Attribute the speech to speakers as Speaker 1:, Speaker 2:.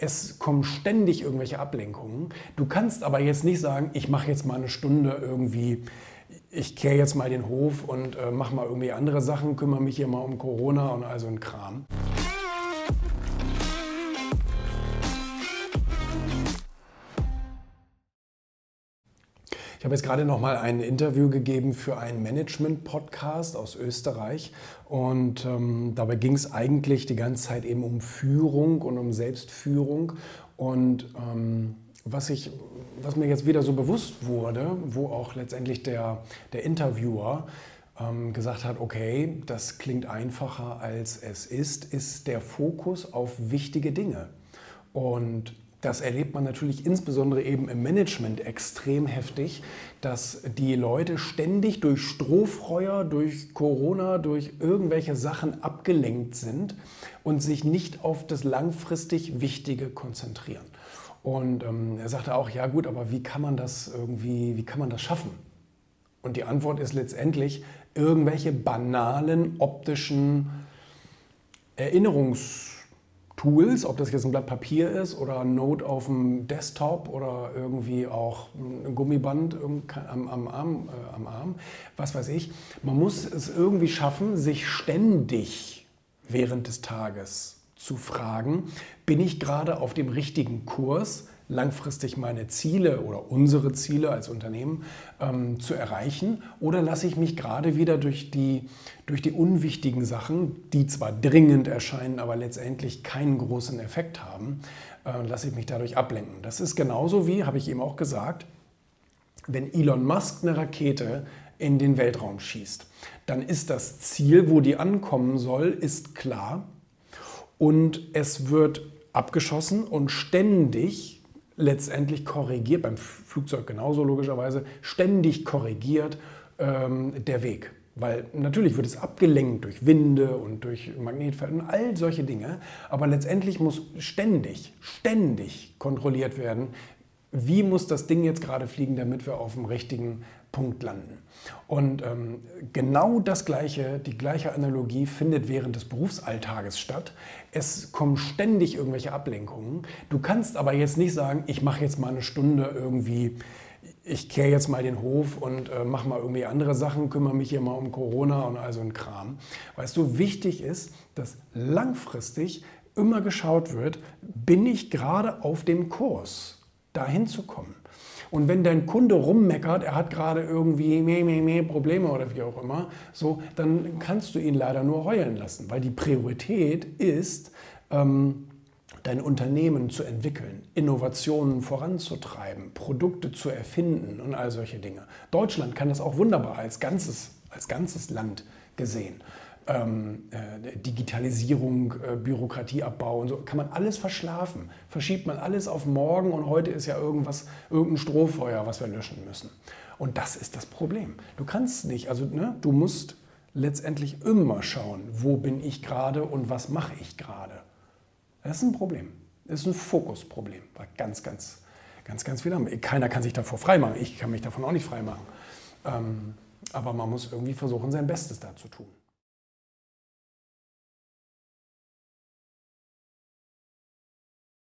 Speaker 1: Es kommen ständig irgendwelche Ablenkungen. Du kannst aber jetzt nicht sagen, ich mache jetzt mal eine Stunde irgendwie, ich kehre jetzt mal den Hof und äh, mache mal irgendwie andere Sachen, kümmere mich hier mal um Corona und all so ein Kram. Ich habe jetzt gerade noch mal ein Interview gegeben für einen Management-Podcast aus Österreich und ähm, dabei ging es eigentlich die ganze Zeit eben um Führung und um Selbstführung und ähm, was, ich, was mir jetzt wieder so bewusst wurde, wo auch letztendlich der, der Interviewer ähm, gesagt hat, okay, das klingt einfacher als es ist, ist der Fokus auf wichtige Dinge. Und das erlebt man natürlich insbesondere eben im Management extrem heftig, dass die Leute ständig durch Strohfeuer, durch Corona, durch irgendwelche Sachen abgelenkt sind und sich nicht auf das langfristig Wichtige konzentrieren. Und ähm, er sagte auch, ja gut, aber wie kann man das irgendwie, wie kann man das schaffen? Und die Antwort ist letztendlich irgendwelche banalen optischen Erinnerungs Tools, ob das jetzt ein Blatt Papier ist oder ein Note auf dem Desktop oder irgendwie auch ein Gummiband am, am, Arm, äh, am Arm, was weiß ich. Man muss es irgendwie schaffen, sich ständig während des Tages zu fragen, bin ich gerade auf dem richtigen Kurs? langfristig meine Ziele oder unsere Ziele als Unternehmen ähm, zu erreichen? Oder lasse ich mich gerade wieder durch die, durch die unwichtigen Sachen, die zwar dringend erscheinen, aber letztendlich keinen großen Effekt haben, äh, lasse ich mich dadurch ablenken? Das ist genauso wie, habe ich eben auch gesagt, wenn Elon Musk eine Rakete in den Weltraum schießt, dann ist das Ziel, wo die ankommen soll, ist klar und es wird abgeschossen und ständig letztendlich korrigiert, beim Flugzeug genauso logischerweise, ständig korrigiert ähm, der Weg. Weil natürlich wird es abgelenkt durch Winde und durch Magnetfeld und all solche Dinge. Aber letztendlich muss ständig, ständig kontrolliert werden, wie muss das Ding jetzt gerade fliegen, damit wir auf dem richtigen Punkt landen. Und ähm, genau das gleiche, die gleiche Analogie findet während des Berufsalltages statt. Es kommen ständig irgendwelche Ablenkungen. Du kannst aber jetzt nicht sagen, ich mache jetzt mal eine Stunde irgendwie, ich kehre jetzt mal den Hof und äh, mache mal irgendwie andere Sachen, kümmere mich hier mal um Corona und all so ein Kram. Weißt du, wichtig ist, dass langfristig immer geschaut wird, bin ich gerade auf dem Kurs, dahin zu kommen. Und wenn dein Kunde rummeckert, er hat gerade irgendwie mehr, mehr, mehr Probleme oder wie auch immer, so, dann kannst du ihn leider nur heulen lassen, weil die Priorität ist, ähm, dein Unternehmen zu entwickeln, Innovationen voranzutreiben, Produkte zu erfinden und all solche Dinge. Deutschland kann das auch wunderbar als ganzes, als ganzes Land gesehen ähm, äh, Digitalisierung, äh, Bürokratieabbau und so, kann man alles verschlafen. Verschiebt man alles auf morgen und heute ist ja irgendwas, irgendein Strohfeuer, was wir löschen müssen. Und das ist das Problem. Du kannst nicht, also ne, du musst letztendlich immer schauen, wo bin ich gerade und was mache ich gerade. Das ist ein Problem. Das ist ein Fokusproblem. Ganz, ganz, ganz, ganz viel. Keiner kann sich davor freimachen. Ich kann mich davon auch nicht freimachen. Ähm, aber man muss irgendwie versuchen, sein Bestes da zu tun.